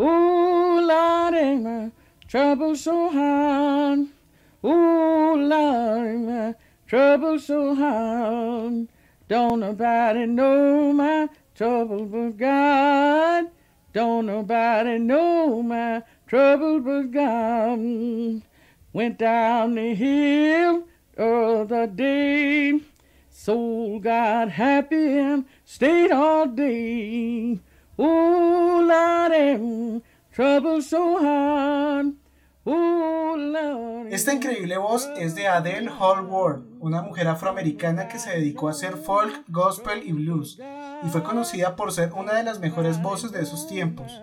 Ooh, Lord, ain't my trouble so hard. Ooh, Lord, ain't my trouble so hard. Don't nobody know my trouble but God. Don't nobody know my trouble but God. Went down the hill the other day. Soul got happy and stayed all day. Esta increíble voz es de Adele Hallward, una mujer afroamericana que se dedicó a hacer folk, gospel y blues, y fue conocida por ser una de las mejores voces de esos tiempos.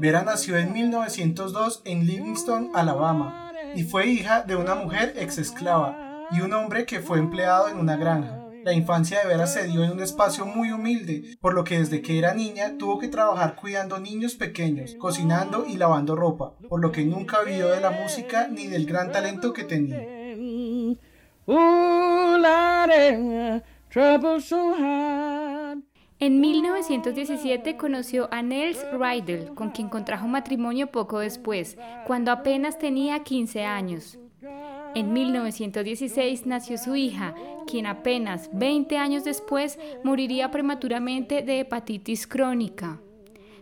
Vera nació en 1902 en Livingston, Alabama, y fue hija de una mujer ex esclava y un hombre que fue empleado en una granja. La infancia de Vera se dio en un espacio muy humilde, por lo que desde que era niña tuvo que trabajar cuidando niños pequeños, cocinando y lavando ropa, por lo que nunca vivió de la música ni del gran talento que tenía. En 1917 conoció a Nels Rydell, con quien contrajo matrimonio poco después, cuando apenas tenía 15 años. En 1916 nació su hija, quien apenas 20 años después moriría prematuramente de hepatitis crónica.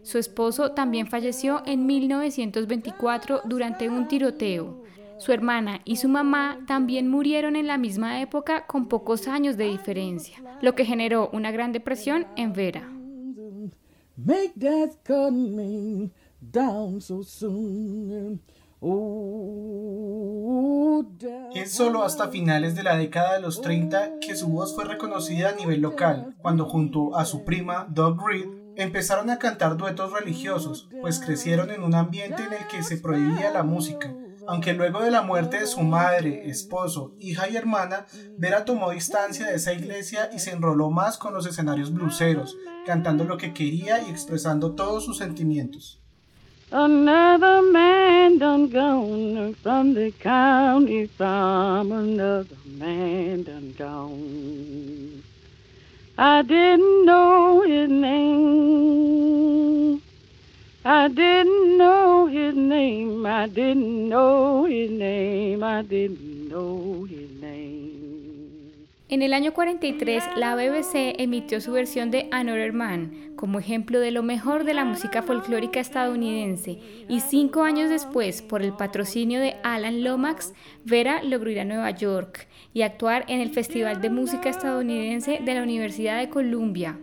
Su esposo también falleció en 1924 durante un tiroteo. Su hermana y su mamá también murieron en la misma época con pocos años de diferencia, lo que generó una gran depresión en Vera. Es solo hasta finales de la década de los 30 que su voz fue reconocida a nivel local, cuando junto a su prima Doug Reed empezaron a cantar duetos religiosos, pues crecieron en un ambiente en el que se prohibía la música. Aunque luego de la muerte de su madre, esposo, hija y hermana, Vera tomó distancia de esa iglesia y se enroló más con los escenarios bluseros, cantando lo que quería y expresando todos sus sentimientos. Another man done gone from the county from another man done gone. I didn't know his name. I didn't know his name. I didn't know his name. I didn't know his. En el año 43, la BBC emitió su versión de Another Man como ejemplo de lo mejor de la música folclórica estadounidense y cinco años después, por el patrocinio de Alan Lomax, Vera logró ir a Nueva York y actuar en el Festival de Música Estadounidense de la Universidad de Columbia.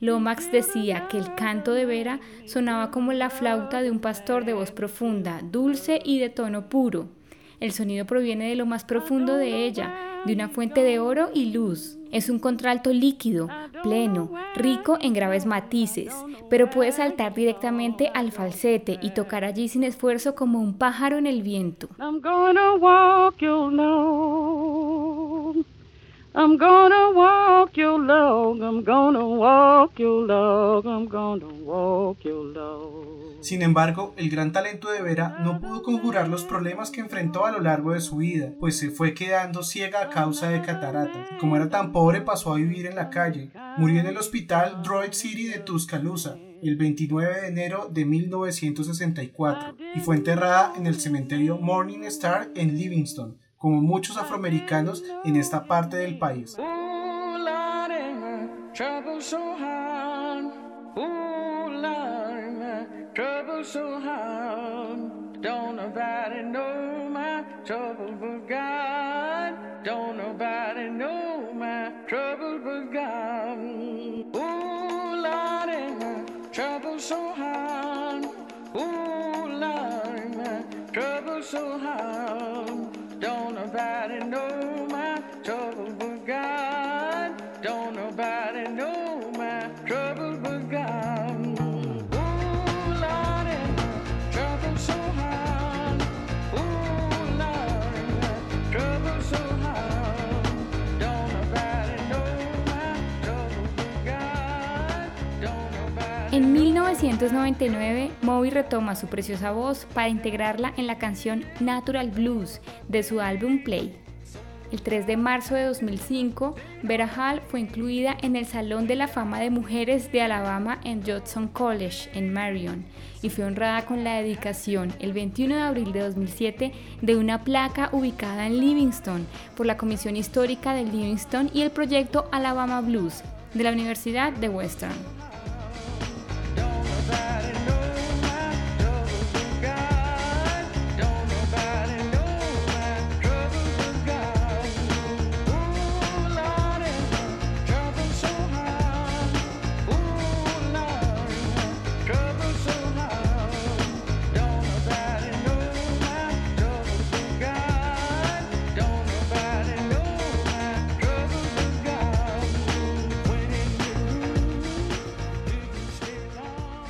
Lomax decía que el canto de Vera sonaba como la flauta de un pastor de voz profunda, dulce y de tono puro. El sonido proviene de lo más profundo de ella, de una fuente de oro y luz. Es un contralto líquido, pleno, rico en graves matices, pero puede saltar directamente al falsete y tocar allí sin esfuerzo como un pájaro en el viento. Your log, I'm gonna walk your log, I'm gonna walk your log. Sin embargo, el gran talento de Vera no pudo conjurar los problemas que enfrentó a lo largo de su vida, pues se fue quedando ciega a causa de catarata. Como era tan pobre, pasó a vivir en la calle. Murió en el hospital Droid City de Tuscaloosa el 29 de enero de 1964 y fue enterrada en el cementerio Morning Star en Livingston como muchos afroamericanos en esta parte del país. En 1999, Moby retoma su preciosa voz para integrarla en la canción Natural Blues de su álbum Play. El 3 de marzo de 2005, Vera Hall fue incluida en el Salón de la Fama de Mujeres de Alabama en Judson College, en Marion, y fue honrada con la dedicación el 21 de abril de 2007 de una placa ubicada en Livingston por la Comisión Histórica de Livingston y el proyecto Alabama Blues de la Universidad de Western.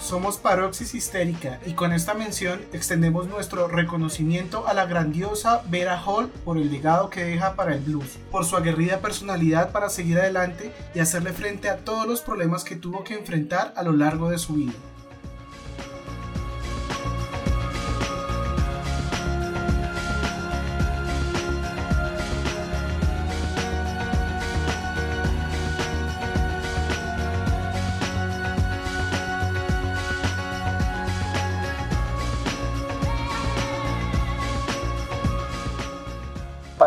Somos Paroxis Histérica y con esta mención extendemos nuestro reconocimiento a la grandiosa Vera Hall por el legado que deja para el blues, por su aguerrida personalidad para seguir adelante y hacerle frente a todos los problemas que tuvo que enfrentar a lo largo de su vida.